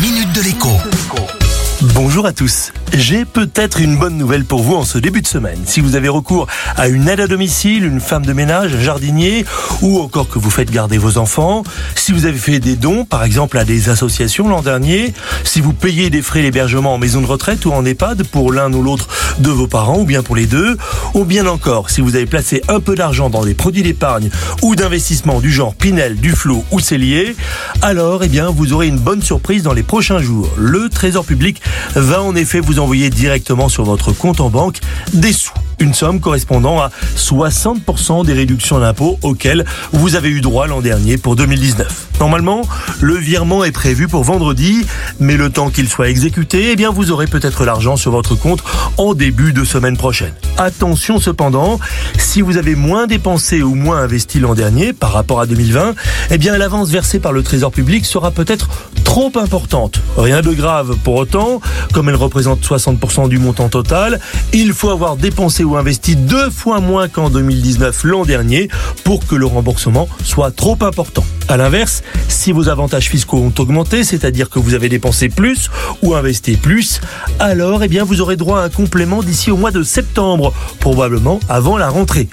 minute de l'écho. Bonjour à tous. J'ai peut-être une bonne nouvelle pour vous en ce début de semaine. Si vous avez recours à une aide à domicile, une femme de ménage, un jardinier, ou encore que vous faites garder vos enfants, si vous avez fait des dons, par exemple à des associations l'an dernier, si vous payez des frais d'hébergement en maison de retraite ou en EHPAD pour l'un ou l'autre de vos parents, ou bien pour les deux, ou bien encore si vous avez placé un peu d'argent dans des produits d'épargne ou d'investissement du genre Pinel, Duflo ou Cellier, alors eh bien vous aurez une bonne surprise dans les prochains jours. Le Trésor public va en effet vous envoyer directement sur votre compte en banque des sous une somme correspondant à 60% des réductions d'impôts auxquelles vous avez eu droit l'an dernier pour 2019. Normalement, le virement est prévu pour vendredi, mais le temps qu'il soit exécuté, eh vous aurez peut-être l'argent sur votre compte en début de semaine prochaine. Attention cependant, si vous avez moins dépensé ou moins investi l'an dernier par rapport à 2020, eh bien l'avance versée par le Trésor public sera peut-être trop importante. Rien de grave pour autant, comme elle représente 60% du montant total, il faut avoir dépensé ou investi deux fois moins qu'en 2019 l'an dernier pour que le remboursement soit trop important. À l'inverse, si vos avantages fiscaux ont augmenté, c'est-à-dire que vous avez dépensé plus ou investi plus, alors eh bien vous aurez droit à un complément d'ici au mois de septembre, probablement avant la rentrée.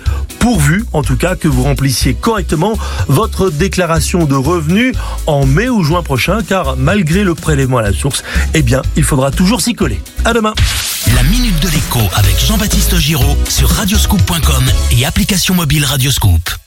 Pourvu en tout cas que vous remplissiez correctement votre déclaration de revenus en mai ou juin prochain car malgré le prélèvement à la source, eh bien il faudra toujours s'y coller. À demain. La minute de l'écho avec Jean-Baptiste Giraud sur radioscoop.com et application mobile Radioscoop.